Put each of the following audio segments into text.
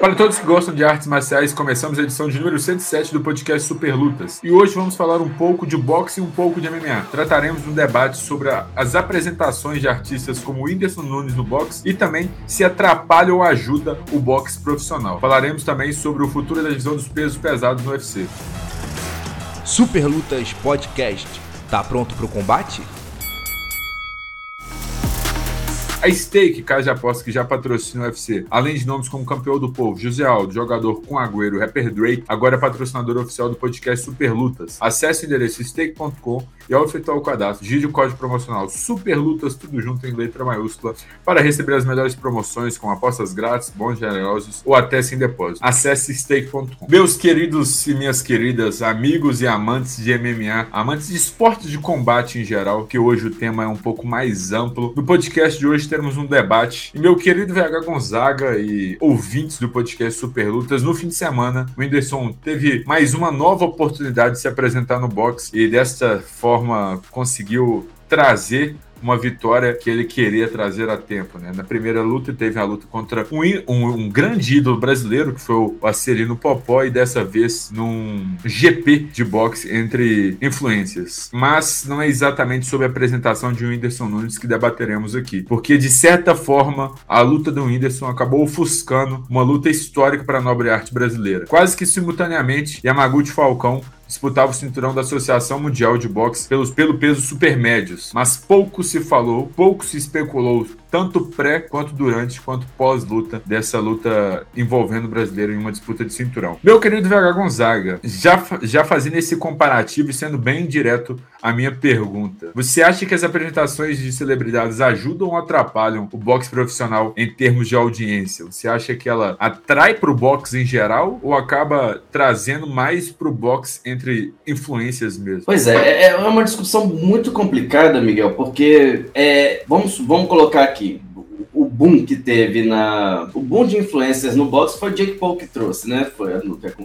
Para todos que gostam de artes marciais, começamos a edição de número 107 do podcast Super Lutas. E hoje vamos falar um pouco de boxe e um pouco de MMA. Trataremos um debate sobre a, as apresentações de artistas como Whindersson Nunes no boxe e também se atrapalha ou ajuda o boxe profissional. Falaremos também sobre o futuro da divisão dos pesos pesados no UFC. Super Lutas Podcast. Tá pronto para o combate? A Stake, casa de apostas que já patrocina o UFC, além de nomes como Campeão do Povo, José Aldo, jogador com Agüero, rapper Drake, agora é patrocinador oficial do podcast Super Lutas. Acesse o endereço stake.com e ao efetuar o cadastro, digite o código promocional Super Lutas, tudo junto em letra maiúscula, para receber as melhores promoções com apostas grátis, bons generosos ou até sem depósito. Acesse stake.com. Meus queridos e minhas queridas amigos e amantes de MMA, amantes de esportes de combate em geral, que hoje o tema é um pouco mais amplo. No podcast de hoje termos um debate. E meu querido VH Gonzaga e ouvintes do podcast Super Lutas, no fim de semana, o Whindersson teve mais uma nova oportunidade de se apresentar no boxe e desta forma conseguiu trazer uma vitória que ele queria trazer a tempo. Né? Na primeira luta, teve a luta contra um, um, um grande ídolo brasileiro, que foi o Acelino Popó, e dessa vez num GP de boxe entre influências. Mas não é exatamente sobre a apresentação de Whindersson Nunes que debateremos aqui, porque de certa forma a luta do Whindersson acabou ofuscando uma luta histórica para a nobre arte brasileira. Quase que simultaneamente, Yamaguchi Falcão disputava o cinturão da Associação Mundial de Boxe pelos, pelo peso supermédios, mas pouco se falou, pouco se especulou tanto pré quanto durante quanto pós-luta dessa luta envolvendo o brasileiro em uma disputa de cinturão. Meu querido VH Gonzaga, já, já fazendo esse comparativo e sendo bem direto a minha pergunta, você acha que as apresentações de celebridades ajudam ou atrapalham o boxe profissional em termos de audiência? Você acha que ela atrai para o boxe em geral ou acaba trazendo mais para o boxe entre influências mesmo? Pois é, é uma discussão muito complicada, Miguel, porque é, vamos, vamos colocar aqui aqui o boom que teve na. O boom de influencers no boxe foi o Jake Paul que trouxe, né? Foi,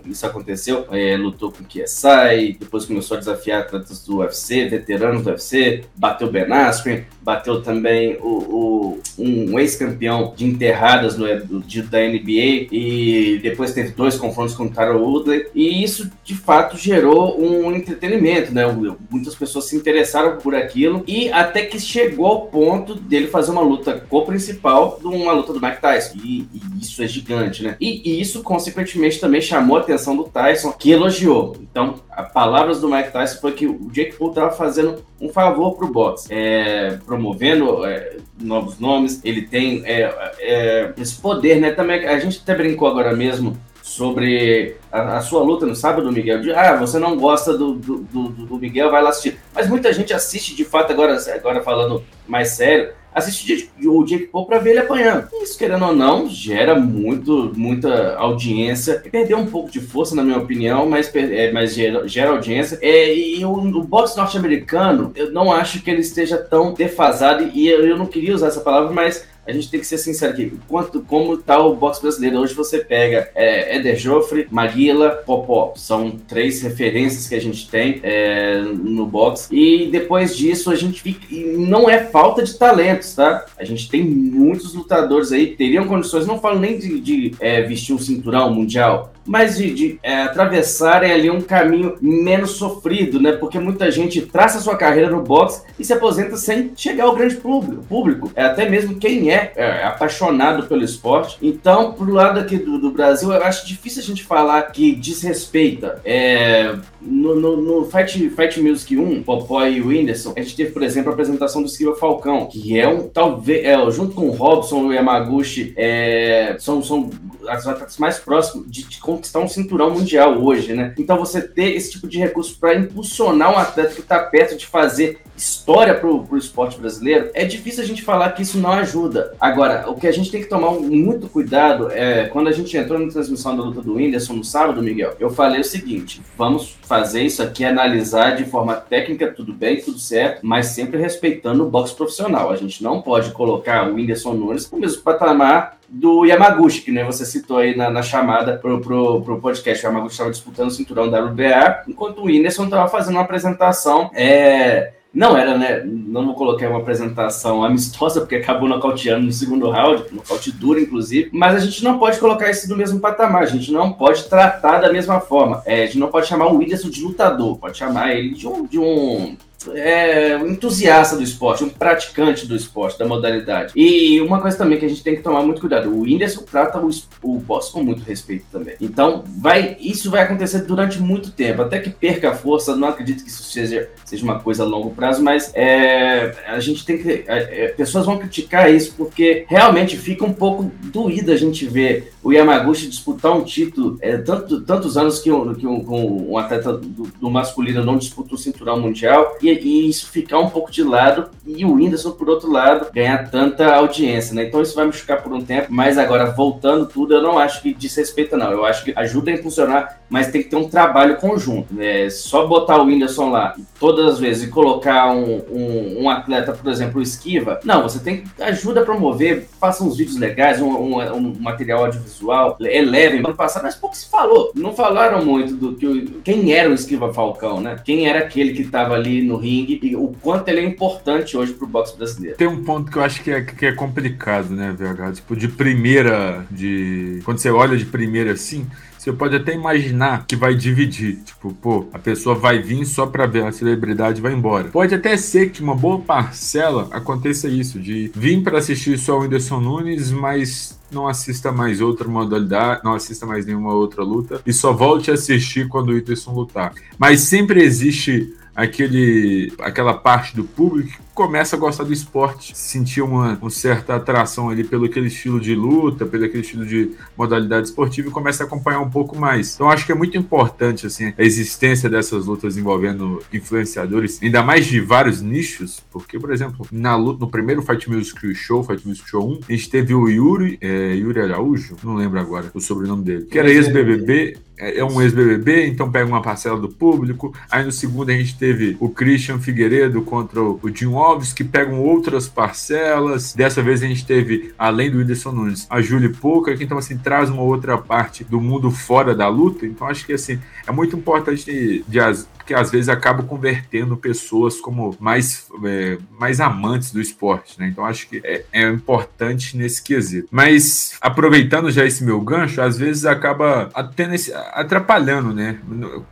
isso aconteceu. É, lutou com o KSI, depois começou a desafiar atletas do UFC, veteranos do UFC, bateu Ben Askren, bateu também o, o um ex-campeão de enterradas no, de, da NBA e depois teve dois confrontos com o Tyler Woodley. E isso de fato gerou um entretenimento, né? Muitas pessoas se interessaram por aquilo e até que chegou ao ponto dele fazer uma luta co-principal principal de uma luta do Mike Tyson. E, e isso é gigante, né? E, e, isso, consequentemente, também chamou a atenção do Tyson, que elogiou. Então, as palavras do Mike Tyson foi que o Jake Paul estava fazendo um favor pro boxe, é, promovendo é, novos nomes. Ele tem é, é esse poder, né? Também a gente até brincou agora mesmo sobre a, a, sua luta no sábado, Miguel. De, ah, você não gosta do, do, do, do, Miguel, vai lá assistir. Mas muita gente assiste de fato, agora, agora falando mais sério, assiste o Jake Paul para ver ele apanhando. Isso, querendo ou não, gera muito, muita audiência. Perdeu um pouco de força, na minha opinião, mas, é, mas gera, gera audiência. É, e o, o boxe norte-americano, eu não acho que ele esteja tão defasado, e eu, eu não queria usar essa palavra, mas a gente tem que ser sincero aqui. Quanto, como tá o boxe brasileiro? Hoje você pega é, Eder Joffre, Maguila, Popó. São três referências que a gente tem é, no boxe. E depois disso, a gente fica. não é falta de talentos, tá? A gente tem muitos lutadores aí, teriam condições, não falo nem de, de é, vestir um cinturão mundial, mas de, de é, atravessarem ali um caminho menos sofrido, né? Porque muita gente traça sua carreira no boxe e se aposenta sem chegar ao grande público. É, até mesmo quem é, é apaixonado pelo esporte. Então, pro lado aqui do, do, Brasil, eu acho difícil a gente falar que desrespeita. É, no, no, no, Fight, Fight Music 1, Popó e o Whindersson, a gente teve, por exemplo, a apresentação do Esquiva Falcão, que é um, talvez, é, junto com o Robson e o Yamaguchi, é, são, são as atletas mais próximos de, de conquistar um cinturão mundial hoje, né? Então você ter esse tipo de recurso para impulsionar um atleta que está perto de fazer história pro, pro esporte brasileiro, é difícil a gente falar que isso não ajuda. Agora, o que a gente tem que tomar muito cuidado é quando a gente entrou na transmissão da luta do Whindersson no sábado, Miguel, eu falei o seguinte: vamos fazer isso aqui, analisar de forma técnica, tudo bem, tudo certo, mas sempre respeitando o boxe profissional. A gente não pode colocar o Whindersson Nunes no mesmo patamar do Yamaguchi, que né, você citou aí na, na chamada pro, pro, pro podcast. O Yamaguchi estava disputando o cinturão da WBA, enquanto o Whindersson estava fazendo uma apresentação é, Não era, né? Não vou colocar uma apresentação amistosa, porque acabou nocauteando no segundo round, nocaute duro, inclusive. Mas a gente não pode colocar isso no mesmo patamar, a gente não pode tratar da mesma forma. É, a gente não pode chamar o Whindersson de lutador, pode chamar ele de um, de um é, um entusiasta do esporte, um praticante do esporte, da modalidade. E uma coisa também que a gente tem que tomar muito cuidado: o Whindersson trata o, o boxe com muito respeito também. Então, vai, isso vai acontecer durante muito tempo, até que perca a força. Não acredito que isso seja, seja uma coisa a longo prazo, mas é, a gente tem que. É, é pessoas vão criticar isso porque realmente fica um pouco doído a gente ver o Yamaguchi disputar um título é, tanto, tantos anos que, um, que um, um atleta do, do, masculino não disputa o cinturão mundial e, e, isso ficar um pouco de lado e o Whindersson, por outro lado, ganhar tanta audiência, né? Então isso vai me chocar por um tempo, mas agora voltando tudo, eu não acho que desrespeita, não. Eu acho que ajuda a impulsionar, mas tem que ter um trabalho conjunto. Né? Só botar o Whindersson lá todas as vezes e colocar um, um, um atleta, por exemplo, Esquiva, não, você tem que ajuda a promover, faça uns vídeos legais, um, um material audiovisual, elevem. Ano passado, mas pouco se falou. Não falaram muito do que quem era o Esquiva Falcão, né? Quem era aquele que estava ali no ringue e o quanto ele é importante hoje pro boxe brasileiro. Tem um ponto que eu acho que é, que é complicado, né, VH? Tipo, de primeira, de. Quando você olha de primeira assim, você pode até imaginar que vai dividir. Tipo, pô, a pessoa vai vir só pra ver a celebridade e vai embora. Pode até ser que uma boa parcela aconteça isso, de vir para assistir só o Whindersson Nunes, mas não assista mais outra modalidade, não assista mais nenhuma outra luta e só volte a assistir quando o Whindersson lutar. Mas sempre existe aquele, aquela parte do público começa a gostar do esporte, sentir uma, uma, certa atração ali pelo aquele estilo de luta, pelo aquele estilo de modalidade esportiva e começa a acompanhar um pouco mais. Então acho que é muito importante assim a existência dessas lutas envolvendo influenciadores, ainda mais de vários nichos, porque por exemplo, na luta, no primeiro Fight Music Show, Fight Music Show 1, a gente teve o Yuri, é, Yuri Araújo, não lembro agora o sobrenome dele, que era ex-BBB, é, é um ex-BBB, então pega uma parcela do público. Aí no segundo a gente teve o Christian Figueiredo contra o Jim Alves, que pegam outras parcelas. Dessa vez a gente teve, além do Whindersson Nunes, a Julie Pouca, que então assim traz uma outra parte do mundo fora da luta. Então acho que assim é muito importante de, de que às vezes acaba convertendo pessoas como mais, é, mais amantes do esporte, né? Então acho que é, é, importante nesse quesito. Mas aproveitando já esse meu gancho, às vezes acaba atrapalhando, né?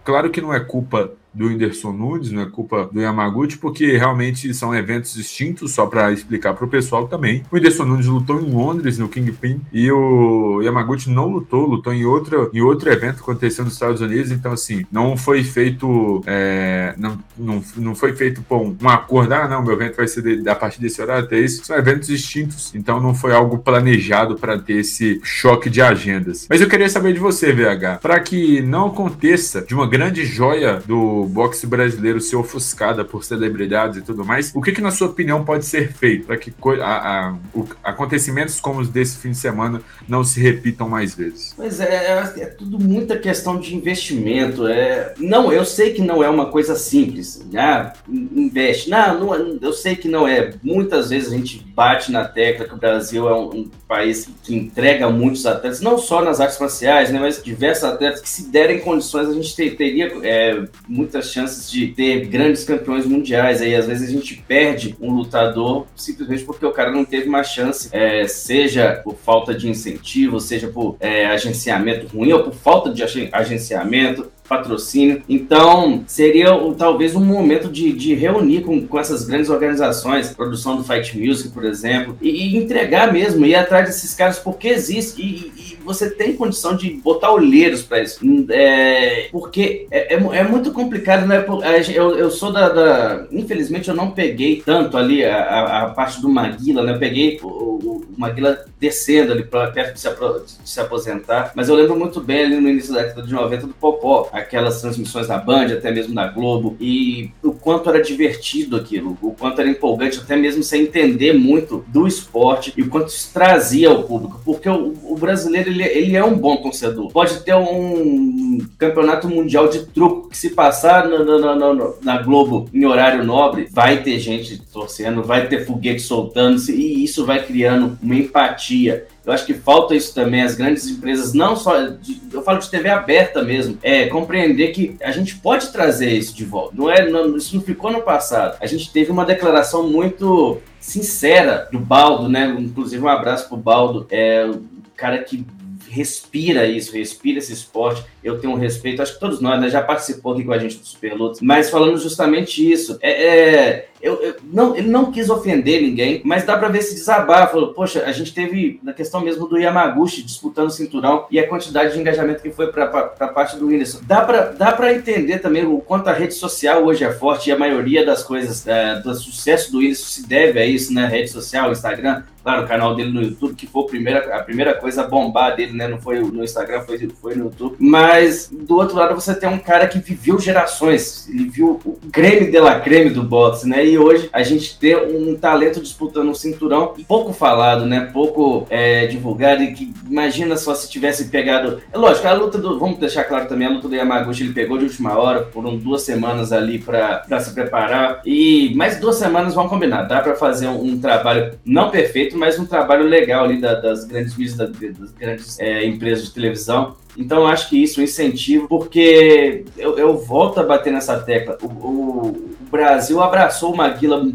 Claro que não é culpa do Whindersson Nunes, não é culpa do Yamaguchi, porque realmente são eventos distintos, só para explicar para o pessoal também. O Whindersson Nunes lutou em Londres, no Kingpin, e o Yamaguchi não lutou, lutou em outro, em outro evento que aconteceu nos Estados Unidos, então assim, não foi feito, é, não, não, não foi feito um, um acordo, ah não, meu evento vai ser de, a partir desse horário até isso, são eventos distintos, então não foi algo planejado para ter esse choque de agendas. Mas eu queria saber de você, VH, para que não aconteça de uma grande joia do boxe brasileiro ser ofuscada por celebridades e tudo mais, o que, que na sua opinião pode ser feito para que a, a, o, acontecimentos como os desse fim de semana não se repitam mais vezes? Pois é, é, é, tudo muita questão de investimento. É, não, eu sei que não é uma coisa simples. Ah, investe. Não, não, eu sei que não é. Muitas vezes a gente bate na tecla que o Brasil é um, um país que entrega muitos atletas, não só nas artes marciais, né, mas diversos atletas que se derem condições a gente ter, teria é, muito muitas chances de ter grandes campeões mundiais. Aí às vezes a gente perde um lutador simplesmente porque o cara não teve uma chance, é, seja por falta de incentivo, seja por é, agenciamento ruim ou por falta de agenciamento patrocínio. Então, seria talvez um momento de, de reunir com, com essas grandes organizações, produção do Fight Music, por exemplo, e, e entregar mesmo, ir atrás desses caras, porque existe. E, e você tem condição de botar olheiros para isso. É, porque é, é, é, muito complicado, né? Eu, eu sou da, da, Infelizmente, eu não peguei tanto ali a, a, a parte do Maguila, né? Eu peguei o, o, Maguila descendo ali para perto de se, de se, aposentar. Mas eu lembro muito bem ali no início da década de 90 do Popó, aquelas transmissões da Band, até mesmo da Globo, e o quanto era divertido aquilo, o quanto era empolgante, até mesmo sem entender muito do esporte e o quanto isso trazia ao público. Porque o, o brasileiro ele, ele é um bom torcedor. Pode ter um campeonato mundial de truco que se passar na, na, na, na Globo em horário nobre, vai ter gente torcendo, vai ter foguete soltando-se e isso vai criando uma empatia Eu acho que falta isso também, as grandes empresas, não só, de, eu falo de TV aberta mesmo, é compreender que a gente pode trazer isso de volta. Não é, não, isso não ficou no passado. A gente teve uma declaração muito sincera do Baldo, né? Inclusive um abraço pro Baldo, é o cara que respira isso, respira esse esporte. Eu tenho um respeito, acho que todos nós, né, já participou aqui com a gente do Super Lutas, mas falando justamente isso. É, é eu, eu, não, ele não quis ofender ninguém, mas dá para ver esse desabafo. Falou, Poxa, a gente teve na questão mesmo do Yamaguchi disputando o cinturão e a quantidade de engajamento que foi para a parte do Whindersson. Dá para dá pra entender também o quanto a rede social hoje é forte e a maioria das coisas, é, do sucesso do Whindersson se deve a isso, né? Rede social, Instagram, claro, o canal dele no YouTube, que foi a primeira, a primeira coisa a bombar dele, né? Não foi no Instagram, foi, foi no YouTube. Mas do outro lado você tem um cara que viveu gerações, ele viu o creme de la creme do boxe, né? E hoje a gente tem um talento disputando um cinturão pouco falado, né? Pouco é, divulgado e que imagina só se tivesse pegado. É lógico, a luta do. Vamos deixar claro também, a luta do Yamaguchi ele pegou de última hora, foram duas semanas ali para se preparar. E mais duas semanas vão combinar. Dá para fazer um, um, trabalho não perfeito, mas um trabalho legal ali da, das grandes mídias, das, das grandes é, empresas de televisão. Então, acho que isso um incentivo, porque eu, eu volto a bater nessa tecla. O, o, o Brasil abraçou o Maguila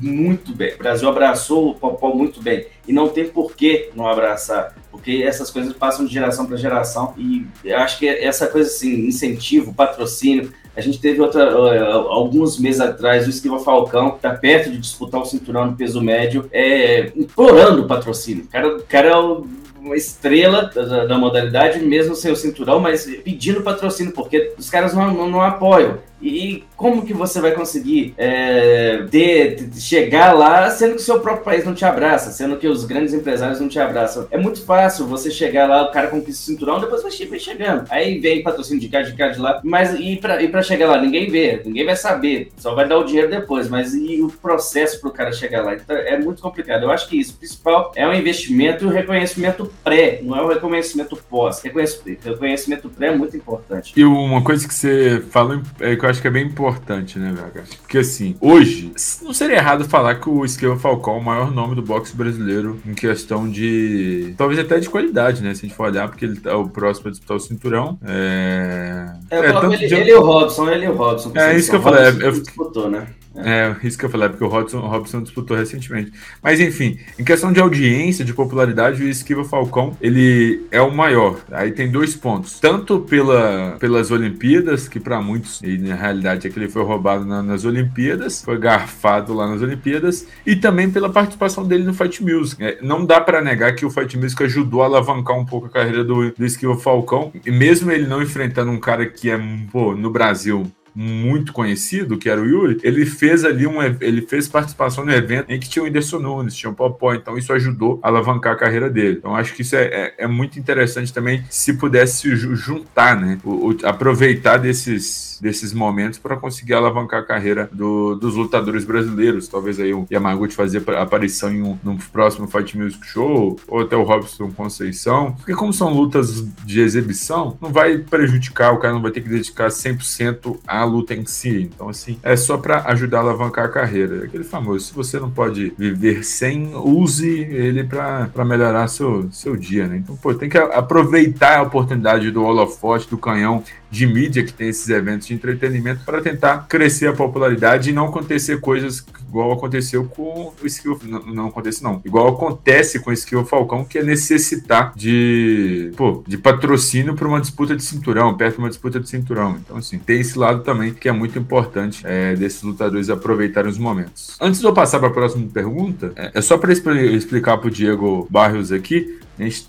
muito bem. O Brasil abraçou o Popó muito bem. E não tem por que não abraçar. Porque essas coisas passam de geração para geração. E acho que essa coisa assim, incentivo, patrocínio. A gente teve outra, alguns meses atrás o Esquiva Falcão, que está perto de disputar o cinturão no peso médio, é, implorando o patrocínio. O cara, o cara é o uma estrela da, da, modalidade, mesmo sem o cinturão, mas pedindo patrocínio, porque os caras não, não, não apoiam. E como que você vai conseguir é, chegar lá sendo que o seu próprio país não te abraça, sendo que os grandes empresários não te abraçam? É muito fácil você chegar lá, o cara conquista o cinturão, depois vai chegando. Aí vem patrocínio de cá, de cá, de lá. Mas e pra, e pra chegar lá? Ninguém vê, ninguém vai saber. Só vai dar o dinheiro depois. Mas e o processo pro cara chegar lá? Então é muito complicado. Eu acho que isso, o principal é o investimento e o reconhecimento pré, não é o reconhecimento pós. Reconhecimento pré é muito importante. E uma coisa que você falou é que eu acho que é bem importante, né, VH? Porque assim, hoje, não seria errado falar que o Esquema Falcão é o maior nome do boxe brasileiro em questão de. talvez até de qualidade, né? Se a gente for olhar, porque ele é o próximo a disputar o cinturão. É. é, é tanto ele, de... ele e o Robson, ele e o Robson. É isso que eu falei. É, eu... disputou, né? É, isso que eu falei, porque o Robson, o Robson disputou recentemente. Mas enfim, em questão de audiência, de popularidade, o Esquiva Falcão, ele é o maior. Aí tem dois pontos. Tanto pela, pelas Olimpíadas, que para muitos, e na realidade é que ele foi roubado na, nas Olimpíadas, foi garfado lá nas Olimpíadas, e também pela participação dele no Fight Music. É, não dá para negar que o Fight Music ajudou a alavancar um pouco a carreira do, do Esquiva Falcão, e mesmo ele não enfrentando um cara que é, pô, no Brasil, muito conhecido, que era o Yuri, ele fez ali um ele fez participação no evento em que tinha o Whindersson Nunes, tinha o Popó, então isso ajudou a alavancar a carreira dele. Então acho que isso é, é, é muito interessante também se pudesse juntar, né? O, o, aproveitar desses desses momentos para conseguir alavancar a carreira do, dos lutadores brasileiros. Talvez aí o Yamaguchi fazer aparição em um, no próximo Fight Music Show, ou até o Robson Conceição. Porque como são lutas de exibição, não vai prejudicar, o cara não vai ter que dedicar 100% à luta em si. Então, assim, é só para ajudar a alavancar a carreira. Aquele famoso, se você não pode viver sem, use ele para melhorar seu, seu dia, né? Então, pô, tem que aproveitar a oportunidade do holofote, do canhão de mídia que tem esses eventos de entretenimento para tentar crescer a popularidade e não acontecer coisas igual aconteceu com o Skill. Não, não acontece, não. Igual acontece com o Skill Falcão, que é necessitar de, pô, de patrocínio para uma disputa de cinturão, perto de uma disputa de cinturão. Então, assim, tem esse lado também que é muito importante é, desses lutadores aproveitarem os momentos. Antes de eu passar para a próxima pergunta, é, é só para explicar para o Diego Barrios aqui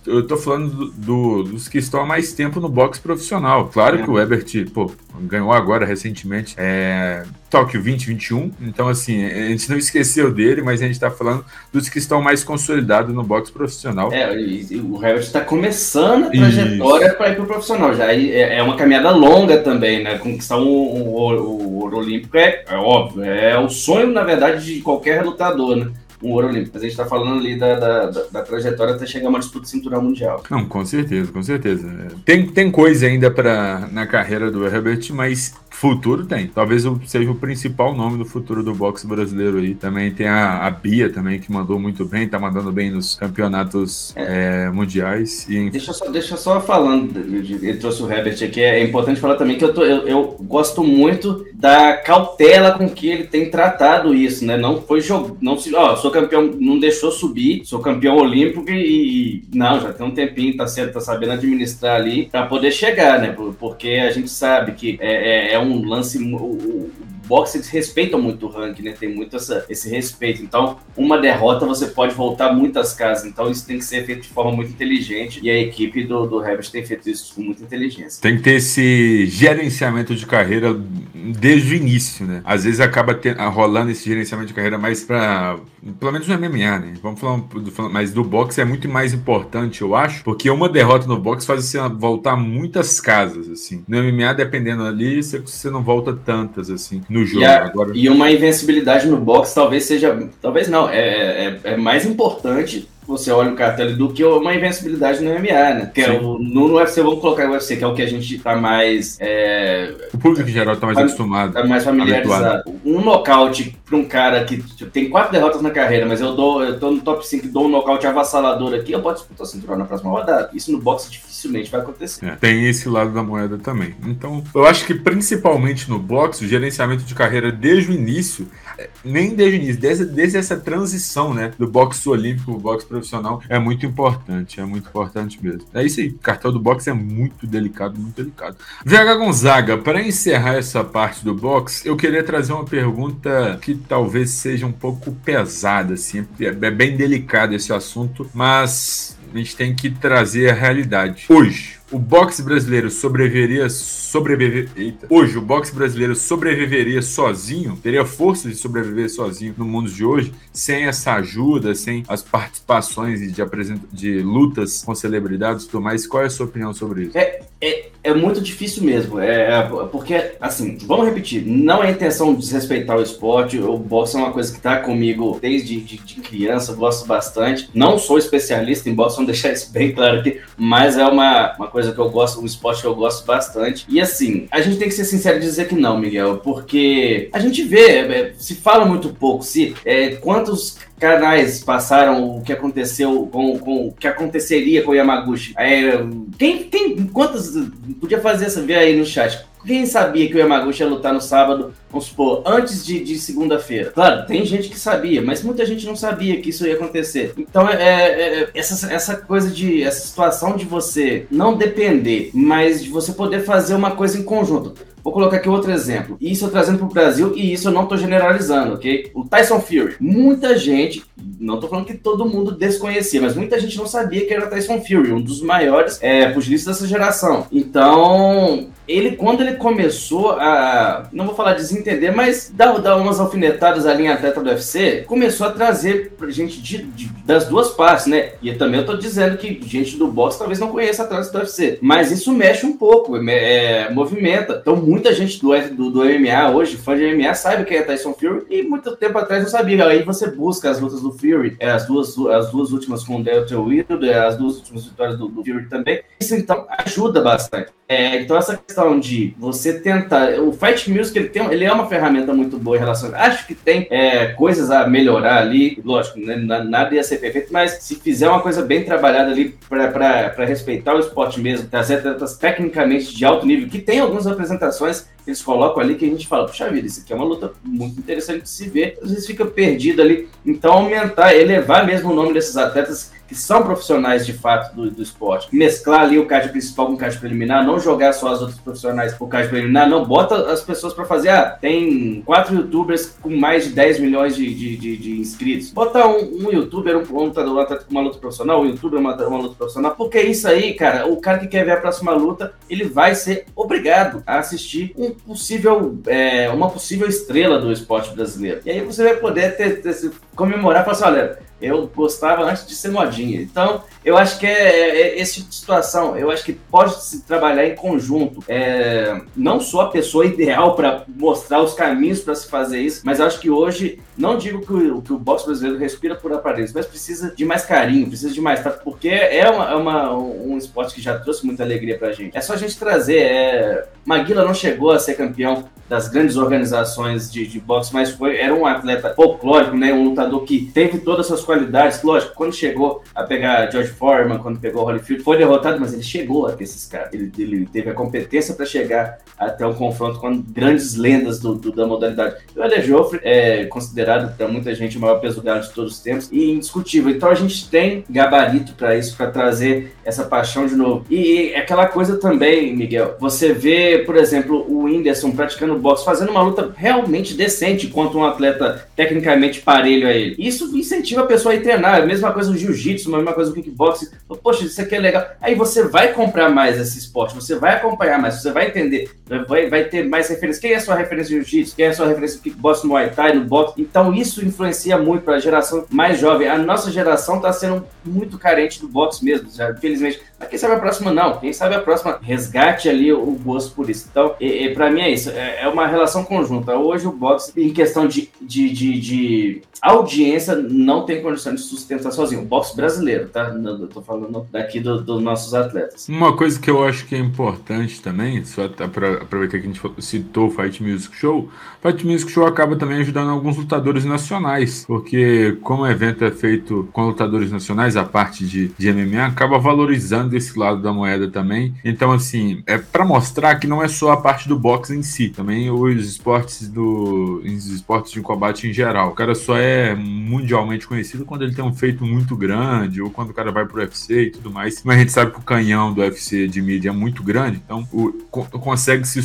eu tô falando do, do, dos que estão há mais tempo no boxe profissional. Claro é. que o Ebert, pô, ganhou agora recentemente é, Tóquio 2021. Então, assim, a gente não esqueceu dele, mas a gente tá falando dos que estão mais consolidados no boxe profissional. É, e, o Herbert está começando a trajetória para ir pro profissional. Já é, é, uma caminhada longa também, né? Conquistar um, um, o ouro olímpico é, é óbvio, é o sonho, na verdade, de qualquer lutador, né? Um ouro olímpico. Mas a gente está falando ali da, da, da, da, trajetória até chegar a uma disputa cinturão mundial. Não, com certeza, com certeza. Tem, tem coisa ainda para na carreira do Herbert, mas Futuro tem. Talvez seja o principal nome do futuro do boxe brasileiro aí. Também tem a, a Bia também, que mandou muito bem, tá mandando bem nos campeonatos é. É, mundiais. E... Deixa, só, deixa só falando, ele trouxe o Herbert aqui, é importante falar também que eu, tô, eu, eu gosto muito da cautela com que ele tem tratado isso, né? Não foi jogo, não se, ó, sou campeão, não deixou subir, sou campeão olímpico e, e não, já tem um tempinho, tá certo, tá sabendo administrar ali para poder chegar, né? Porque a gente sabe que é, é, é um lance, o, o, boxe eles respeitam muito o ranking, né? Tem muito essa, esse respeito. Então, uma derrota você pode voltar muitas casas. Então, isso tem que ser feito de forma muito inteligente. E a equipe do, do Herbert tem feito isso com muita inteligência. Tem que ter esse gerenciamento de carreira desde o início, né? Às vezes acaba ter, rolando esse gerenciamento de carreira mais para pelo menos no MMA, né? Vamos falar, mas do boxe é muito mais importante, eu acho, porque uma derrota no boxe faz você voltar muitas casas, assim. No MMA, dependendo ali, você, você não volta tantas, assim no jogo. E, a, Agora... e uma invencibilidade no boxe talvez seja. Talvez não, é, é, é mais importante você olha o cartel do que uma invencibilidade no MMA, né? Que é o, no, no UFC, vamos colocar o UFC, que é o que a gente tá mais. É, o público em geral tá mais acostumado. Tá mais familiarizado. Habituado. Um nocaute pra um cara que tipo, tem quatro derrotas na carreira, mas eu dou, eu tô no top 5 e dou um nocaute avassalador aqui, eu posso disputar o cinturão na próxima rodada. Isso no boxe dificilmente vai acontecer. É, tem esse lado da moeda também. Então, eu acho que principalmente no boxe, o gerenciamento de carreira desde o início, é, nem desde o início, desde, desde essa transição, né, do boxe olímpico pro boxe profissional, é muito importante, é muito importante mesmo. É isso aí, o cartel do boxe é muito delicado, muito delicado. VH Gonzaga, para encerrar essa parte do boxe, eu queria trazer uma pergunta que talvez seja um pouco pesada, assim, é, é bem delicado esse assunto, mas a gente tem que trazer a realidade. Hoje, o boxe brasileiro sobreviveria sobreviver Eita. hoje o boxe brasileiro sobreviveria sozinho teria força de sobreviver sozinho no mundo de hoje sem essa ajuda sem as participações de apresent... de lutas com celebridades e tudo mais qual é a sua opinião sobre isso é, é, é muito difícil mesmo é, é porque assim vamos repetir não é intenção de desrespeitar o esporte o boxe é uma coisa que está comigo desde de, de criança gosto bastante não sou especialista em boxe vamos deixar isso bem claro aqui mas é uma, uma coisa que eu gosto, um esporte que eu gosto bastante. E assim, a gente tem que ser sincero e dizer que não, Miguel, porque a gente vê, é, se fala muito pouco, se é, quantos canais passaram o que aconteceu com, com o que aconteceria com o Yamaguchi. É, quem, quem, quantos podia fazer essa ver aí no chat? Quem sabia que o Yamaguchi ia lutar no sábado, vamos supor, antes de, de segunda-feira? Claro, tem gente que sabia, mas muita gente não sabia que isso ia acontecer. Então, é, é, é, essa, essa coisa de. essa situação de você não depender, mas de você poder fazer uma coisa em conjunto. Vou colocar aqui outro exemplo. Isso eu trazendo para o Brasil e isso eu não estou generalizando, ok? O Tyson Fury. Muita gente, não estou falando que todo mundo desconhecia, mas muita gente não sabia que era Tyson Fury, um dos maiores é, pugilistas dessa geração. Então, ele, quando ele começou a, não vou falar desentender, mas dar, dar umas alfinetadas ali em atleta do UFC, começou a trazer gente de, de, das duas partes, né? E também eu tô dizendo que gente do boxe talvez não conheça atletas do UFC, mas isso mexe um pouco, é, movimenta. Então, muita gente do, do, do MMA hoje, fã de MMA, sabe quem é Tyson Fury e muito tempo atrás não sabia. Aí você busca as lutas do Fury, é, as, duas, as duas últimas com o Delta Wilder, é, as duas últimas vitórias do, do Fury também. Isso então ajuda bastante. É, então, essa questão de você tentar. O Fight Music ele, tem, ele é uma ferramenta muito boa em relação. Acho que tem é, coisas a melhorar ali, lógico, né, nada ia ser perfeito, mas se fizer uma coisa bem trabalhada ali para respeitar o esporte mesmo, trazer atletas tecnicamente de alto nível, que tem algumas apresentações eles colocam ali que a gente fala, puxa vida, isso aqui é uma luta muito interessante de se ver, às vezes fica perdido ali. Então, aumentar, elevar mesmo o nome desses atletas que são profissionais de fato do, do esporte, mesclar ali o card principal com o card preliminar, não jogar só as outras profissionais pro card preliminar, não, bota as pessoas para fazer, ah, tem quatro youtubers com mais de 10 milhões de, de, de, de inscritos, bota um, um youtuber, um, um com uma luta profissional, um youtuber uma, uma luta profissional, porque isso aí, cara, o cara que quer ver a próxima luta, ele vai ser obrigado a assistir um possível, é, uma possível estrela do esporte brasileiro. E aí você vai poder ter, ter comemorar e falar assim, olha, eu gostava antes de ser modinha. Então, eu acho que é, é, é, esse tipo de situação. Eu acho que pode se trabalhar em conjunto. É, não sou a pessoa ideal para mostrar os caminhos para se fazer isso, mas acho que hoje, não digo que o, que o boxe brasileiro respira por aparelhos, mas precisa de mais carinho, precisa de mais, tá? porque é, uma, é uma, um esporte que já trouxe muita alegria para a gente. É só a gente trazer. É... Maguila não chegou a ser campeão das grandes organizações de, de boxe, mas foi, era um atleta folclórico, né? um lutador que teve todas as qualidades. Lógico, quando chegou a pegar George Foreman, quando pegou Holyfield, foi derrotado, mas ele chegou até esses caras. Ele, ele teve a competência para chegar até um confronto com grandes lendas do, do da modalidade. O Eder Joffre é considerado para muita gente o maior peso galo de todos os tempos e indiscutível. Então a gente tem gabarito para isso, para trazer essa paixão de novo. E, e aquela coisa também, Miguel, você vê, por exemplo, o Whindersson praticando boxe, fazendo uma luta realmente decente contra um atleta tecnicamente parelho a ele. Isso incentiva a pessoa ir treinar. A mesma coisa no jiu-jitsu, mesma coisa no kickboxing. Poxa, isso aqui é legal. Aí você vai comprar mais esse esporte, você vai acompanhar mais, você vai entender, vai, vai ter mais referência. Quem é a sua referência no jiu-jitsu? Quem é a sua referência no kickboxing, no muay thai, no boxe? Então isso influencia muito para a geração mais jovem. A nossa geração está sendo muito carente do boxe mesmo, já, infelizmente. Mas quem sabe a próxima não. Quem sabe a próxima resgate ali o gosto por isso. Então, e, e para mim é isso. É, é, uma relação conjunta. Hoje o boxe, em questão de, de, de, de audiência, não tem condição de sustentar sozinho. O boxe brasileiro, tá? Eu tô falando daqui dos do nossos atletas. Uma coisa que eu acho que é importante também, só para aproveitar que a gente citou o Fight Music Show, Fight Music Show acaba também ajudando alguns lutadores nacionais, porque como o evento é feito com lutadores nacionais, a parte de, de MMA acaba valorizando esse lado da moeda também. Então, assim, é para mostrar que não é só a parte do boxe em si, também os esportes do os esportes de combate em geral. O cara só é mundialmente conhecido quando ele tem um feito muito grande ou quando o cara vai pro UFC e tudo mais. Mas a gente sabe que o canhão do UFC de mídia é muito grande, então o, consegue, se,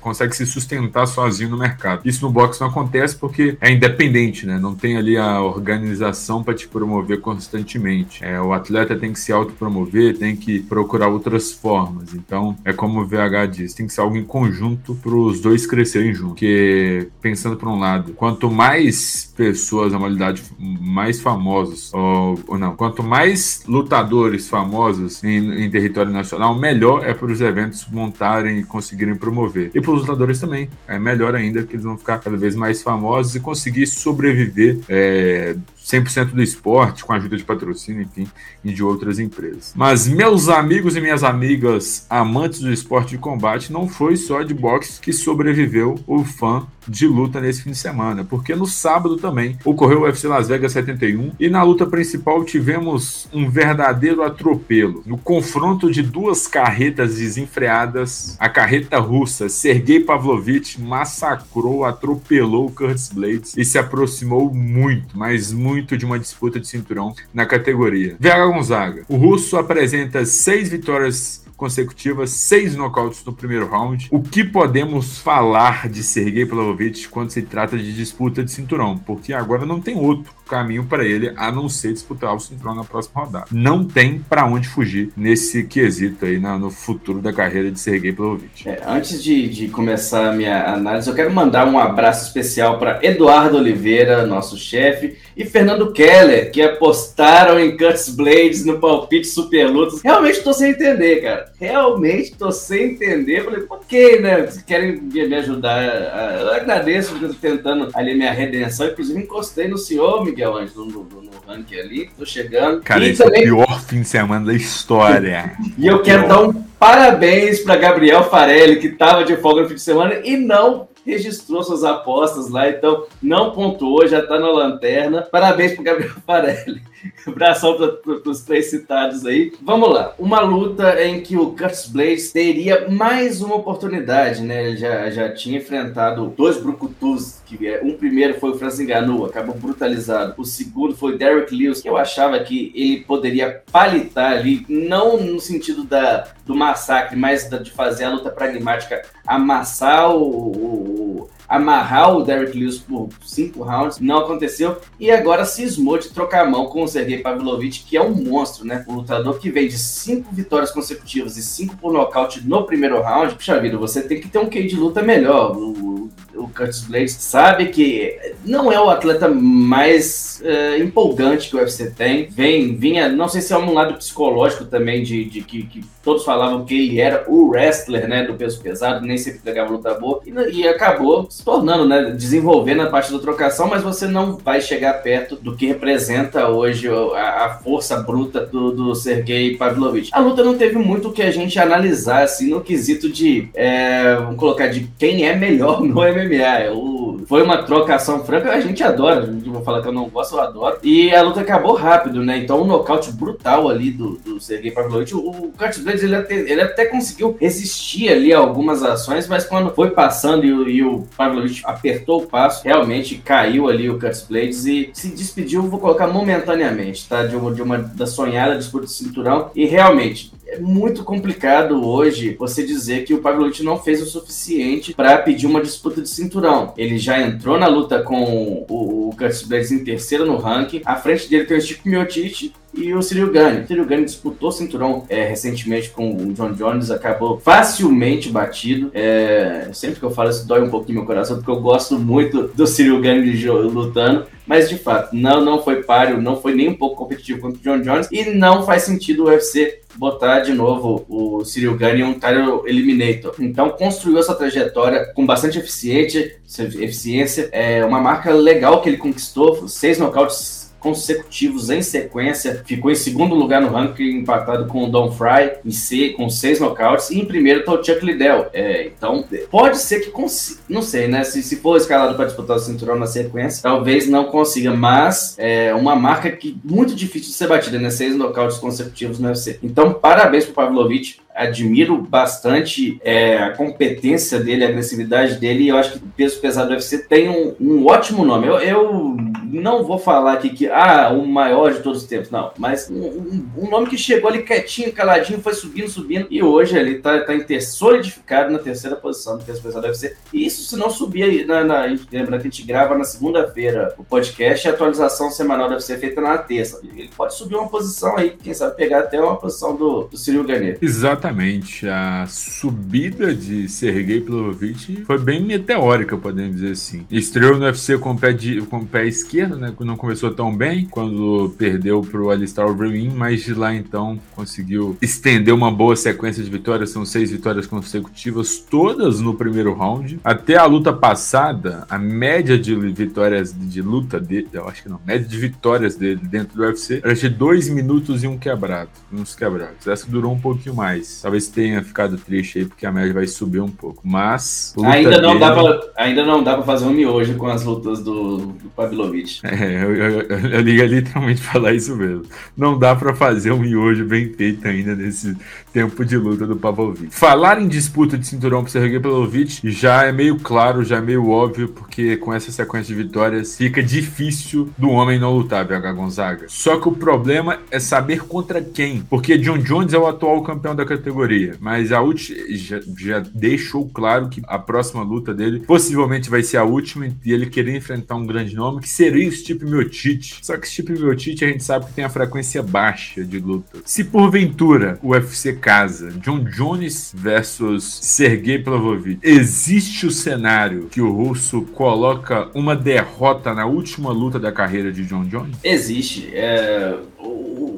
consegue se sustentar sozinho no mercado. Isso no boxe não acontece porque é independente, né? Não tem ali a organização para te promover constantemente. É, o atleta tem que se autopromover, tem que procurar outras formas. Então, é como o VH diz, tem que ser algo em conjunto para os dois crescerem juntos. Porque, pensando por um lado, quanto mais pessoas na modalidade mais famosos, ou, ou não, quanto mais lutadores famosos em, em território nacional, melhor é para os eventos montarem e conseguirem promover. E para os lutadores também. É melhor ainda que eles vão ficar cada vez mais famosos e conseguir sobreviver é, 100% do esporte, com a ajuda de patrocínio, enfim, e de outras empresas. Mas, meus amigos e minhas amigas amantes do esporte de combate, não foi só de boxe que sobreviveu o fã de luta nesse fim de semana, porque no sábado também ocorreu o UFC Las Vegas 71 e na luta principal tivemos um verdadeiro atropelo. No confronto de duas carretas desenfreadas, a carreta russa Sergei Pavlovich massacrou, atropelou o Curtis Blades e se aproximou muito, mas muito de uma disputa de cinturão na categoria. Vera Gonzaga, o russo apresenta seis vitórias consecutivas, seis nocautes no primeiro round. O que podemos falar de Sergei Pavlovich quando se trata de disputa de cinturão? Porque agora não tem outro caminho para ele a não ser disputar o cinturão na próxima rodada. Não tem para onde fugir nesse quesito aí na, no futuro da carreira de Sergei Pavlovich. É, antes de, de, começar a minha análise, eu quero mandar um abraço especial para Eduardo Oliveira, nosso chefe, e Fernando Keller, que apostaram em Cuts Blades no palpite Super Lutas. Realmente estou sem entender, cara. Realmente estou sem entender. Falei, por que, né? Se querem me ajudar, eu agradeço, porque eu tô tentando ali minha redenção. Inclusive, encostei no senhor, Miguel Ângelo no, no, no ranking ali, tô chegando. Cara, e esse também... é o pior fim de semana da história. e eu quero dar um parabéns para Gabriel Farelli, que tava de folga no fim de semana e não registrou suas apostas lá, então não pontuou, já tá na lanterna. Parabéns pro Gabriel Farelli. Abração para os três citados aí. Vamos lá. Uma luta em que o Curtis Blades teria mais uma oportunidade, né? Ele já, já tinha enfrentado dois brucutus, que é, um primeiro foi o Francis Ngannou, acabou brutalizado. O segundo foi o Derek Lewis, que eu achava que ele poderia palitar ali, não no sentido da, do massacre, mas da, de fazer a luta pragmática, amassar o, o amarrar o Derek Lewis por cinco rounds, não aconteceu, e agora cismou de trocar a mão com o Sergei Pavlovich, que é um monstro, né? Um lutador que vem de cinco vitórias consecutivas e cinco por nocaute no primeiro round. Puxa vida, você tem que ter um QI de luta melhor. O, o Curtis Blades, sabe que não é o atleta mais é, empolgante que o UFC tem. Vem, vinha, não sei se é um lado psicológico também, de, de que, que, todos falavam que ele era o wrestler, né, do peso pesado, nem sempre pegava luta boa, e, e, acabou se tornando, né, desenvolvendo a parte da trocação, mas você não vai chegar perto do que representa hoje a, a força bruta do, do Sergei Pavlovich. A luta não teve muito que a gente analisar, assim, no quesito de, é, vamos colocar, de quem é melhor no MMA. O, foi uma trocação franca, a gente adora, não vou falar que eu não gosto, eu adoro. E a luta acabou rápido, né? Então um nocaute brutal ali do, do Sergei Pavlovich. O, Curtis Blades, ele até, ele até conseguiu resistir ali a algumas ações, mas quando foi passando e, e o Pavlovich apertou o passo, realmente caiu ali o Curtis Blades e se despediu, vou colocar momentaneamente, tá? De uma, de uma da sonhada disputa de cinturão. E realmente, é muito complicado hoje você dizer que o Pavlovich não fez o suficiente para pedir uma disputa de cinturão. Ele já entrou na luta com o, o Curtis Blades em terceiro no ranking. À frente dele tem o Chico Miocic e o Cyril Gane. O Cyril Gane disputou cinturão é, recentemente com o John Jones, acabou facilmente batido. É, sempre que eu falo isso dói um pouquinho meu coração, porque eu gosto muito do Cyril Gane lutando. Mas de fato, não, não foi páreo, não foi nem um pouco competitivo contra o John Jones e não faz sentido o UFC botar de novo o Cyril Gane em um title eliminator. Então construiu essa trajetória com bastante eficiente, eficiência, é uma marca legal que ele conquistou, seis nocautes consecutivos em sequência. Ficou em segundo lugar no ranking, empatado com o Don Fry, em C, com seis nocautes. E em primeiro está o Chuck Liddell. É, então, pode ser que consiga. Não sei, né? Se, se for escalado para disputar o cinturão na sequência, talvez não consiga. Mas é uma marca que muito difícil de ser batida, né? Seis nocautes consecutivos no UFC. Então, parabéns para Pavlovich admiro bastante é, a competência dele, a agressividade dele, e eu acho que o peso pesado do UFC tem um, um ótimo nome. Eu, eu, não vou falar aqui que, ah, o maior de todos os tempos, não, mas um, um, um, nome que chegou ali quietinho, caladinho, foi subindo, subindo, e hoje ele tá, tá solidificado na terceira posição do peso pesado do UFC. E isso se não subir na, na, lembra que a gente grava na segunda-feira o podcast, a atualização semanal do UFC é feita na terça. Ele pode subir uma posição aí, quem sabe pegar até uma posição do, do Cyril Garnier. Exatamente Exatamente. A subida de Sergei Pavlovich foi bem meteórica, podemos dizer assim. Estreou no UFC com o pé, de, com o pé esquerdo, né? Não começou tão bem quando perdeu para o Alistair Overeem, mas de lá então conseguiu estender uma boa sequência de vitórias. São seis vitórias consecutivas, todas no primeiro round. Até a luta passada, a média de vitórias de luta dele, eu acho que não, média de vitórias dele dentro do UFC era de dois minutos e um quebrado, uns quebrados. Essa durou um pouquinho mais. Talvez tenha ficado triste aí, porque a média vai subir um pouco. Mas. Ainda não, dele... dá pra, ainda não dá pra fazer um miojo com as lutas do, do Pavlovich. É, eu, eu, eu, eu literalmente falar isso mesmo. Não dá pra fazer um miojo bem feito ainda nesse tempo de luta do Pavlovich. Falar em disputa de cinturão pro Sergei Pavlovich já é meio claro, já é meio óbvio, porque com essa sequência de vitórias fica difícil do homem não lutar, BH Gonzaga. Só que o problema é saber contra quem, porque John Jones é o atual campeão da categoria. Mas a última já, já, deixou claro que a próxima luta dele possivelmente vai ser a última e ele querer enfrentar um grande nome que seria o Stipe Miocic. Só que Stipe Miocic a gente sabe que tem a frequência baixa de luta. Se porventura o UFC casa John Jones versus Sergei Plavovich, existe o cenário que o russo coloca uma derrota na última luta da carreira de John Jones? Existe. É,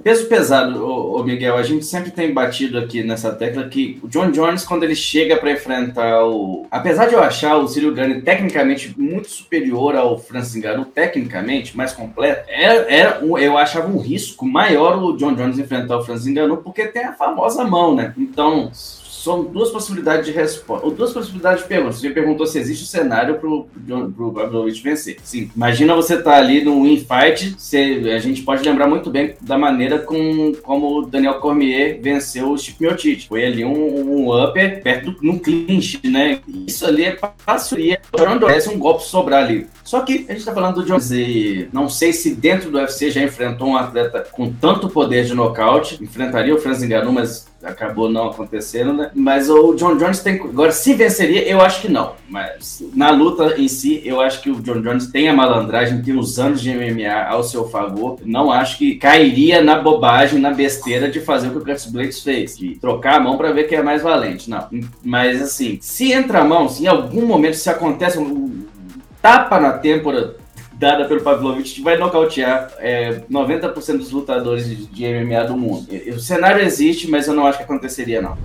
peso pesado, o Miguel, a gente sempre tem batido aqui nessa tecla que o John Jones, quando ele chega para enfrentar o. Apesar de eu achar o Cyril Gane tecnicamente muito superior ao Francis Ngannou, tecnicamente mais completo, era, era, eu achava um risco maior o John Jones enfrentar o Francis Ngannou, porque tem a famosa mão, né? Então, são duas possibilidades de resposta, ou duas possibilidades de pergunta. Você perguntou se existe um cenário pro, pro Pavlovich vencer. Sim. Imagina você estar tá ali no infight, a gente pode lembrar muito bem da maneira com, como o Daniel Cormier venceu o Chip Miocic. Foi ali um, um upper perto no clinch, né? Isso ali é fácil. E parece um golpe sobrar ali. Só que a gente está falando do Jones e não sei se dentro do UFC já enfrentou um atleta com tanto poder de nocaute. Enfrentaria o Franz Ngannou, mas acabou não acontecendo, né? Mas o John Jones tem. Agora, se venceria, eu acho que não. Mas na luta em si, eu acho que o John Jones tem a malandragem, tem os anos de MMA ao seu favor. Não acho que cairia na bobagem, na besteira de fazer o que o Curtis Blades fez, de trocar a mão para ver quem é mais valente. Não. Mas assim, se entra a mão, se em algum momento se acontece um tapa na têmpora dada pelo Pavlovich vai nocautear é, 90% dos lutadores de, de MMA do mundo. O cenário existe, mas eu não acho que aconteceria, não.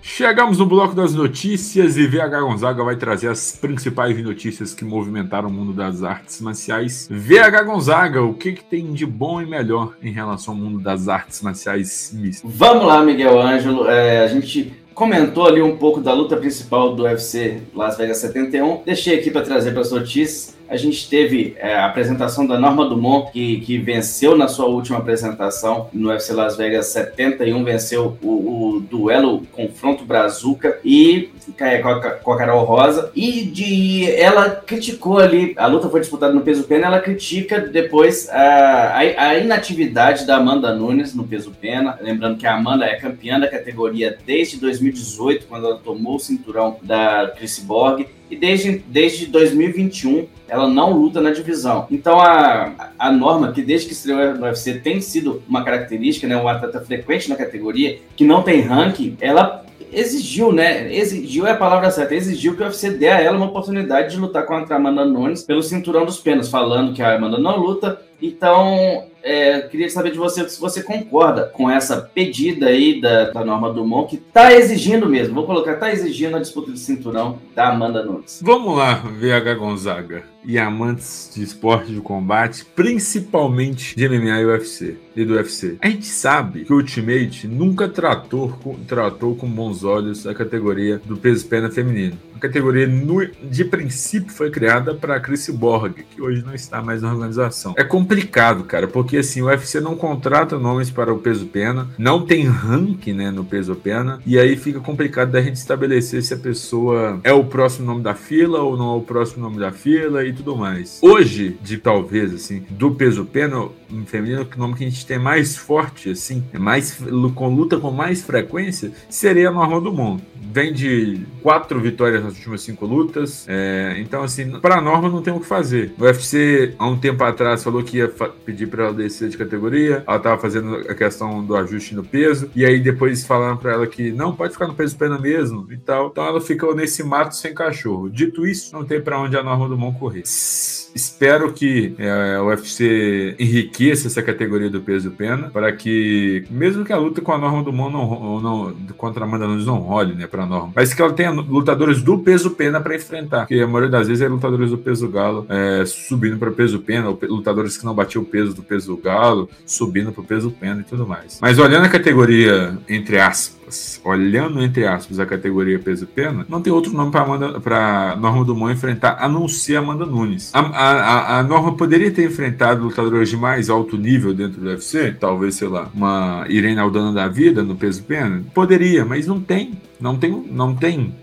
Chegamos no bloco das notícias e VH Gonzaga vai trazer as principais notícias que movimentaram o mundo das artes marciais. VH Gonzaga, o que, que tem de bom e melhor em relação ao mundo das artes marciais mistas? Vamos lá, Miguel Ângelo. É, a gente comentou ali um pouco da luta principal do UFC Las Vegas 71. Deixei aqui para trazer para as notícias. A gente teve é, a apresentação da Norma Dumont, que, que venceu na sua última apresentação no UFC Las Vegas 71, venceu o, o duelo confronto Brazuca e é, com com a Carol Rosa. E de, ela criticou ali, a luta foi disputada no peso pena, ela critica depois a, a, a inatividade da Amanda Nunes no peso pena. Lembrando que a Amanda é campeã da categoria desde 2018, quando ela tomou o cinturão da Chris Borg e desde, desde 2021 ela não luta na divisão. Então a, a norma, que desde que estreou no UFC tem sido uma característica, né, um atleta frequente na categoria, que não tem ranking, ela exigiu, né? Exigiu é a palavra certa, exigiu que o UFC dê a ela uma oportunidade de lutar contra a Amanda Nunes pelo cinturão dos penas, falando que a Amanda não luta. Então, é, queria saber de você se você concorda com essa pedida aí da, da Norma Dumont, que está exigindo mesmo, vou colocar, está exigindo a disputa de cinturão da Amanda Nunes. Vamos lá, VH Gonzaga e amantes de esporte de combate, principalmente de MMA e UFC e do UFC. A gente sabe que o Ultimate nunca tratou com, tratou com bons olhos a categoria do peso pena feminino. A categoria no, de princípio foi criada para Chris Borg, que hoje não está mais na organização. É complicado, cara, porque assim, o UFC não contrata nomes para o peso pena, não tem ranking, né, no peso pena, e aí fica complicado da gente estabelecer se a pessoa é o próximo nome da fila ou não é o próximo nome da fila e tudo mais. Hoje, de talvez assim, do peso pena feminino, o nome que a gente tem mais forte assim, é mais com luta com mais frequência, seria a Norma do Mundo. Vem de quatro vitórias nas últimas cinco lutas. É, então, assim, para a Norma não tem o que fazer. O UFC, há um tempo atrás, falou que ia pedir para ela descer de categoria. Ela estava fazendo a questão do ajuste no peso. E aí depois falaram para ela que não, pode ficar no peso pena mesmo e tal. Então ela ficou nesse mato sem cachorro. Dito isso, não tem para onde a Norma do Mão correr. Espero que é, o UFC enriqueça essa categoria do peso pena para que, mesmo que a luta com a Norma do Mão não, não, contra a Amanda Nunes não role, né, para a Norma, mas que ela tenha lutadores do peso pena para enfrentar, porque a maioria das vezes é lutadores do peso galo é, subindo para peso pena, ou lutadores que não batiam o peso do peso galo subindo para o peso pena e tudo mais. Mas olhando a categoria entre aspas, olhando entre aspas a categoria peso pena, não tem outro nome para Norma Dumont enfrentar a não ser Amanda Nunes. A, a, a, Norma poderia ter enfrentado lutadores de mais alto nível dentro do UFC, talvez sei lá, uma Irene Aldana da vida no peso pena, poderia, mas não tem, não tem, não tem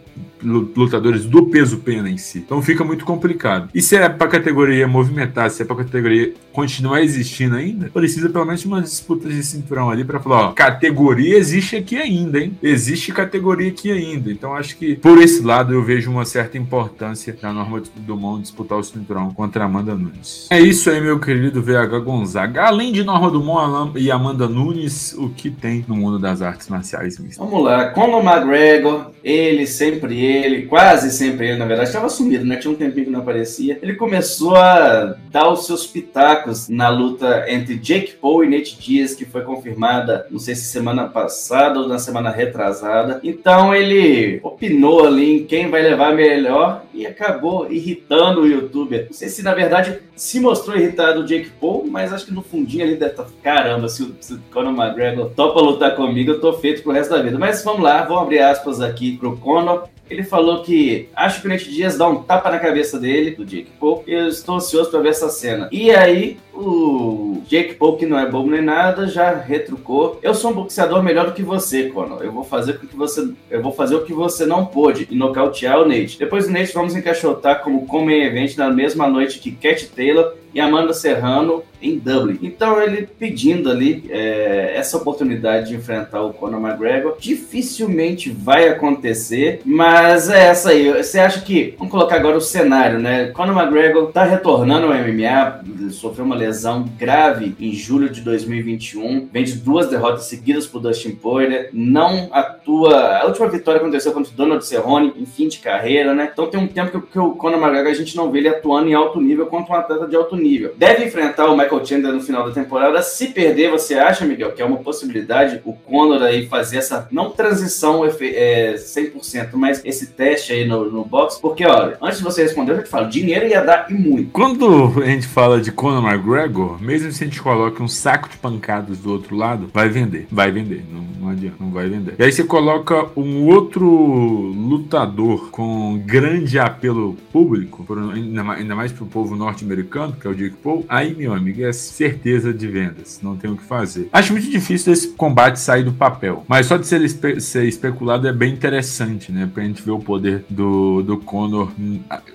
lutadores do peso pena em si. Então fica muito complicado. E se é para categoria movimentar, se é para categoria continuar existindo ainda, precisa pelo menos de umas disputas de cinturão ali para falar, ó, categoria existe aqui ainda, hein? Existe categoria aqui ainda. Então acho que por esse lado eu vejo uma certa importância da Norma do disputar o cinturão contra Amanda Nunes. É isso aí, meu querido VH Gonzaga. Além de Norma Dumont e Amanda Nunes, o que tem no mundo das artes marciais mistas? Vamos lá, Conor McGregor, ele sempre ele, quase sempre ele, na verdade, estava sumido, né? Tinha um tempinho que não aparecia. Ele começou a dar os seus pitacos na luta entre Jake Paul e Nate Diaz, que foi confirmada, não sei se semana passada ou na semana retrasada. Então ele opinou ali em quem vai levar melhor e acabou irritando o youtuber. Não sei se na verdade se mostrou irritado o Jake Paul, mas acho que no fundinho ali deve estar. Tá, caramba, se o, se o Conor McGregor topa lutar comigo, eu tô feito pro resto da vida. Mas vamos lá, vou abrir aspas aqui pro Conor. Ele falou que acho que o Nate Dias dá um tapa na cabeça dele, do Jake Paul, e eu estou ansioso para ver essa cena. E aí, o Jake Paul, que não é bobo nem nada, já retrucou. Eu sou um boxeador melhor do que você, Conor. Eu vou fazer com que você. Eu vou fazer o que você não pôde e nocautear o Nate. Depois do Nate, vamos encaixotar como come event na mesma noite que Cat Taylor e Amanda Serrano em Dublin. Então ele pedindo ali é, essa oportunidade de enfrentar o Conor McGregor, dificilmente vai acontecer, mas é essa aí. Você acha que, vamos colocar agora o cenário, né? Conor McGregor tá retornando ao MMA, sofreu uma lesão grave em julho de 2021, vem de duas derrotas seguidas por Dustin Poirier, não atua. A última vitória aconteceu contra o Donald Cerrone em fim de carreira, né? Então tem um tempo que, que o Conor McGregor a gente não vê ele atuando em alto nível contra um atleta de alto nível. Deve enfrentar o Michael Chandler no final da temporada. Se perder, você acha, Miguel, que é uma possibilidade o Conor aí fazer essa não transição é, 100%, mas esse teste aí no, no box? Porque, olha, antes de você responder, eu já te falo, dinheiro ia dar e muito. Quando a gente fala de Conor McGregor, mesmo se a gente coloca um saco de pancadas do outro lado, vai vender, vai vender, não, não adianta, não vai vender. E aí você coloca um outro lutador com grande apelo público, ainda mais para o povo norte-americano, que é o Jake Paul, aí, meu amigo, é certeza de vendas, não tem o que fazer. Acho muito difícil esse combate sair do papel, mas só de ser, espe ser especulado é bem interessante, né, pra gente ver o poder do, do Conor,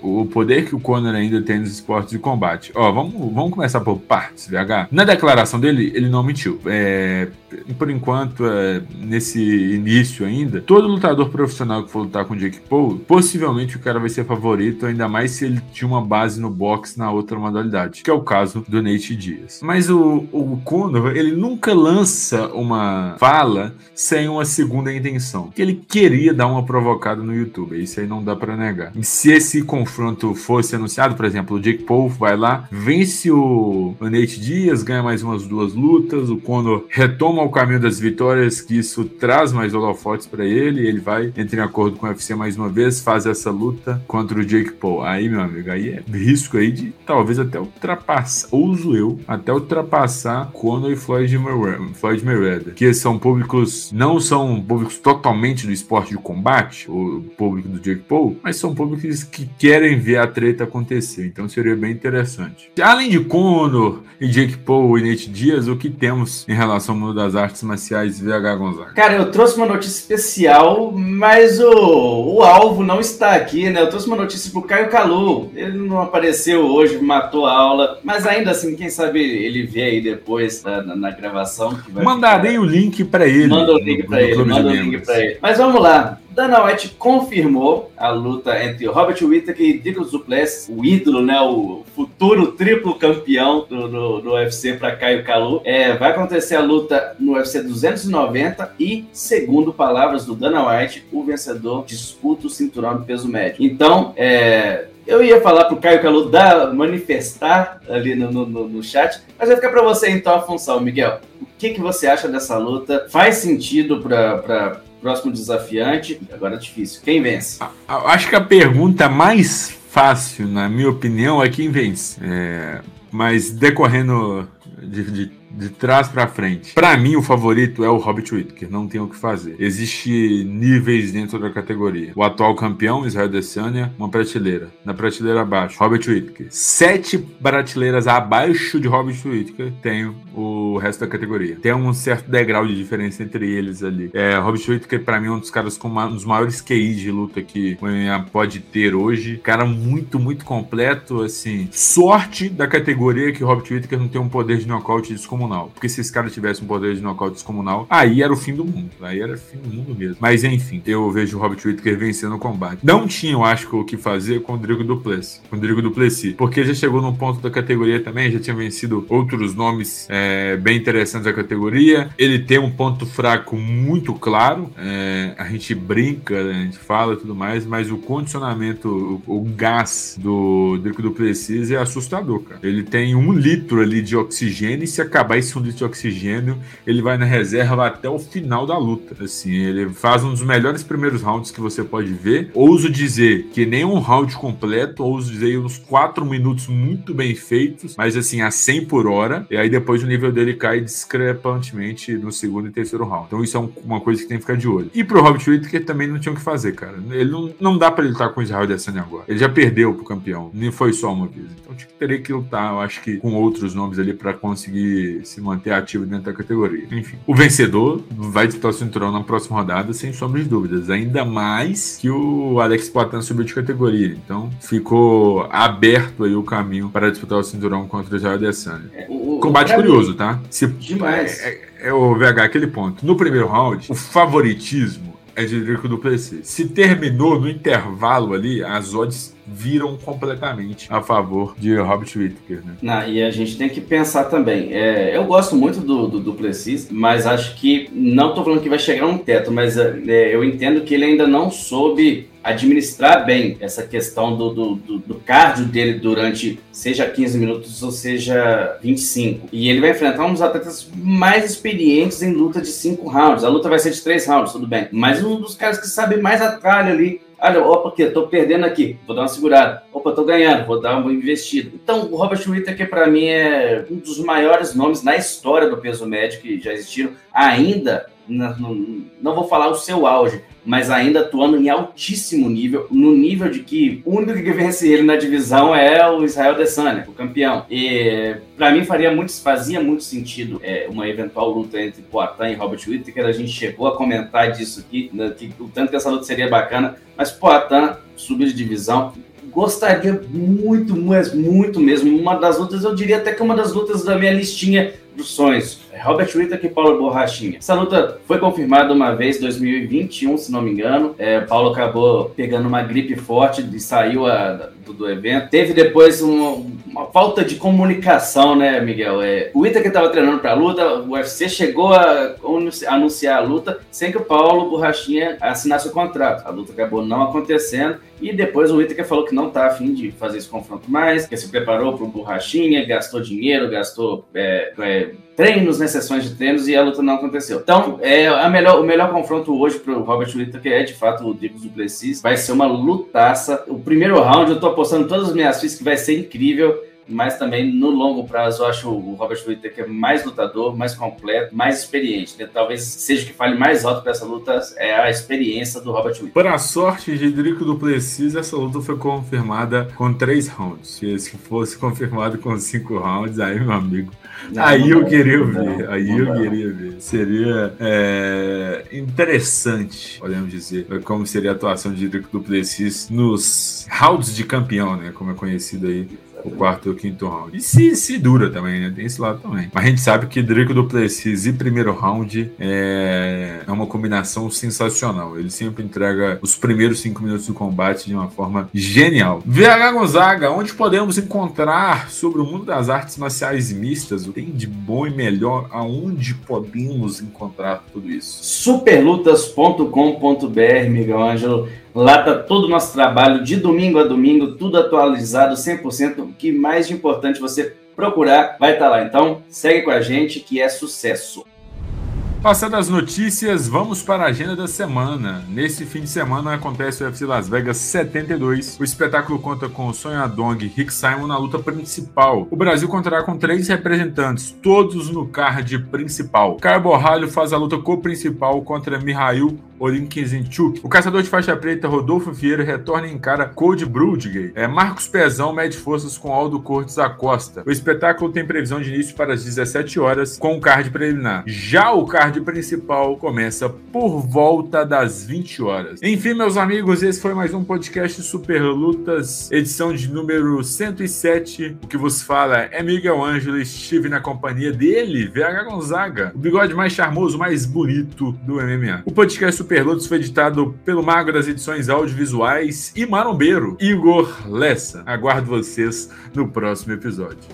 o poder que o Conor ainda tem nos esportes de combate. Ó, vamos, vamos começar por partes, VH. Na declaração dele, ele não mentiu. É, por enquanto, é, nesse início ainda, todo lutador profissional que for lutar com o Jake Paul, possivelmente o cara vai ser favorito, ainda mais se ele tinha uma base no boxe na outra modalidade, que é o caso do Nate Diaz. Mas o, o Conor, ele nunca lança uma fala sem uma segunda intenção, que ele queria dar uma provocada no YouTube, isso aí não dá para negar. E se esse confronto fosse anunciado, por exemplo, o Jake Paul vai lá, vence o, o Nate Diaz, ganha mais umas duas lutas, o Conor retoma o caminho das vitórias, que isso traz mais holofotes para ele, ele vai, entra em acordo com o UFC mais uma vez, faz essa luta contra o Jake Paul. Aí, meu amigo, aí é risco aí de talvez até ultrapassar, ouso eu, até ultrapassar Conor e Floyd Mayweather, Floyd Mayweather, que são públicos, não são públicos totalmente do esporte de combate, o público do Jake Paul, mas são públicos que querem ver a treta acontecer. Então seria bem interessante. Além de Conor e Jake Paul e Nate Diaz, o que temos em relação ao mundo das artes marciais VH Gonzaga? Cara, eu trouxe uma notícia especial, mas o, o alvo não está aqui, né? Eu trouxe uma notícia pro Caio Calu. Ele não apareceu hoje, matou a aula, mas ainda assim, quem sabe ele vê aí depois na, na, na gravação. Mandarei ficar... o link para ele. Manda o link para ele, manda o link para ele. Mas vamos lá. Dana White confirmou a luta entre Robert Whittaker e Douglas Duplessis, o ídolo, né, o futuro triplo campeão do, do, do UFC para Caio Calu. É, vai acontecer a luta no UFC 290 e, segundo palavras do Dana White, o vencedor disputa o cinturão do peso médio. Então, é, eu ia falar pro Caio Calu dar, manifestar ali no, no, no chat, mas vai ficar para você então a função, Miguel. O que, que você acha dessa luta? Faz sentido para próximo desafiante. Agora é difícil. Quem vence? Acho que a pergunta mais fácil, na minha opinião, é quem vence. É, mas decorrendo de, de de trás para frente. Para mim, o favorito é o Hobbit Whittaker, não tem o que fazer. Existe níveis dentro da categoria. O atual campeão, Israel Adesanya, uma prateleira. Na prateleira abaixo, Hobbit Whittaker. Sete prateleiras abaixo de Hobbit Whittaker tem o resto da categoria. Tem um certo degrau de diferença entre eles ali. É, Hobbit Whittaker, para mim, é um dos caras com uma, um dos maiores QIs de luta que o MMA pode ter hoje. Cara muito, muito completo, assim. Sorte da categoria que Hobbit Whittaker não tem um poder de nocaute descomunal descomunal. Porque se esse cara tivesse um poder de nocaute descomunal, aí era o fim do mundo. Aí era o fim do mundo mesmo. Mas enfim, eu vejo o Robert Whittaker vencendo o combate. Não tinha, eu acho, o que fazer com o Rodrigo Duplessis. Com o Rodrigo Duplessis. Porque já chegou num ponto da categoria também, já tinha vencido outros nomes é, bem interessantes da categoria. Ele tem um ponto fraco muito claro. É, a gente brinca, né, a gente fala e tudo mais, mas o condicionamento, o, o gás do Rodrigo Duplessis é assustador, cara. Ele tem um litro ali de oxigênio e se acabar acabar esse litro de oxigênio, ele vai na reserva até o final da luta. Assim, ele faz um dos melhores primeiros rounds que você pode ver. Ouso dizer que nem um round completo, ouso dizer uns 4 minutos muito bem feitos, mas assim, a 100 por hora. E aí depois o nível dele cai discrepantemente no segundo e terceiro round. Então isso é uma coisa que tem que ficar de olho. E pro Robert Whittaker também não tinha o que fazer, cara. Ele não, não dá para lutar com o Israel Adesanya agora. Ele já perdeu pro campeão, nem foi só uma vez. Então teria que lutar, eu acho que com outros nomes ali para conseguir se, se manter ativo dentro da categoria. Enfim, o vencedor vai disputar o cinturão na próxima rodada, sem sombra de dúvidas. Ainda mais que o Alex Poitin subiu de categoria. Então, ficou aberto aí o caminho para disputar o cinturão contra o Israel Adesanya. É, Combate curioso, tá? Se, Demais. É, é, é o VH, aquele ponto. No primeiro round, o favoritismo é de Drico Duplessis. Se terminou no intervalo ali, as odds viram completamente a favor de Robert Whittaker, né? Não, e a gente tem que pensar também. É, eu gosto muito do, do Duplessis, mas acho que não estou falando que vai chegar a um teto, mas é, é, eu entendo que ele ainda não soube administrar bem essa questão do, do, do, do, cardio dele durante seja 15 minutos ou seja 25. E ele vai enfrentar uns atletas mais experientes em luta de 5 rounds. A luta vai ser de 3 rounds, tudo bem. Mas um dos caras que sabe mais atalho ali Olha, opa, que tô perdendo aqui, vou dar uma segurada. Opa, tô ganhando, vou dar uma investida. Então, o Robert Whittaker, para mim, é um dos maiores nomes na história do peso médio que já existiram. Ainda, não, vou falar o seu auge, mas ainda atuando em altíssimo nível, no nível de que o único que vence ele na divisão é o Israel Adesanya, o campeão. E para mim faria muito, fazia muito sentido é, uma eventual luta entre Poatan e Robert Whittaker. A gente chegou a comentar disso aqui, né, que, o tanto que essa luta seria bacana, mas Poatan subir de divisão gostaria muito, mas muito mesmo. Uma das lutas, eu diria até que uma das lutas da minha listinha dos sonhos. Robert Whittaker e Paulo Borrachinha. Essa luta foi confirmada uma vez em 2021, se não me engano. É, Paulo acabou pegando uma gripe forte e saiu a, do, do, evento. Teve depois uma, uma, falta de comunicação, né, Miguel? É, o Whittaker estava treinando para a luta, o UFC chegou a anunciar a luta sem que o Paulo Borrachinha assinasse o contrato. A luta acabou não acontecendo e depois o Whittaker falou que não está afim de fazer esse confronto mais, que se preparou para o Borrachinha, gastou dinheiro, gastou é, é, treinos, né, sessões de treinos, e a luta não aconteceu. Então, é, a melhor, o melhor confronto hoje para o Robert Whittaker é, de fato, o Dricos Duplessis. Vai ser uma lutaça. O primeiro round, eu estou apostando todas as minhas fichas que vai ser incrível mas também no longo prazo eu acho o Robert Whittaker mais lutador, mais completo, mais experiente. Né? Talvez seja o que fale mais alto para essa luta é a experiência do Robert Whittaker. Para a sorte de Drico Duplessis, essa luta foi confirmada com três rounds. Se fosse confirmado com cinco rounds, aí meu amigo, não, aí eu queria ver, aí eu queria ver. Seria é, interessante, podemos dizer, como seria a atuação de Drico Duplessis nos rounds de campeão, né? Como é conhecido aí o quarto e o quinto round. E se, se dura também, né? Tem esse lado também. Mas a gente sabe que Drico Duplessis e primeiro round é, é uma combinação sensacional. Ele sempre entrega os primeiros cinco minutos do combate de uma forma genial. VH Gonzaga, onde podemos encontrar sobre o mundo das artes marciais mistas? O que tem de bom e melhor? Aonde podemos encontrar tudo isso? Superlutas.com.br, Miguel Ângelo. Lá tá todo o nosso trabalho de domingo a domingo, tudo atualizado 100%. O que mais de importante você procurar vai estar tá lá. Então, segue com a gente que é sucesso. Passando as notícias, vamos para a agenda da semana. Nesse fim de semana acontece o UFC Las Vegas 72. O espetáculo conta com o Sonha Dong e Rick Simon na luta principal. O Brasil contará com três representantes, todos no card principal. Caio Borralho faz a luta co-principal contra Mihail Olinkinzinchuk. O caçador de faixa preta Rodolfo Vieira retorna em cara Code Brudgay. É, Marcos Pezão mede forças com Aldo Cortes Acosta. O espetáculo tem previsão de início para as 17 horas com o card preliminar. Já o card principal começa por volta das 20 horas. Enfim, meus amigos, esse foi mais um podcast Super Lutas, edição de número 107. O que vos fala é Miguel Ângelo, estive na companhia dele, VH Gonzaga, o bigode mais charmoso, mais bonito do MMA. O podcast Superlutos foi editado pelo Mago das Edições Audiovisuais e marombeiro, Igor Lessa. Aguardo vocês no próximo episódio.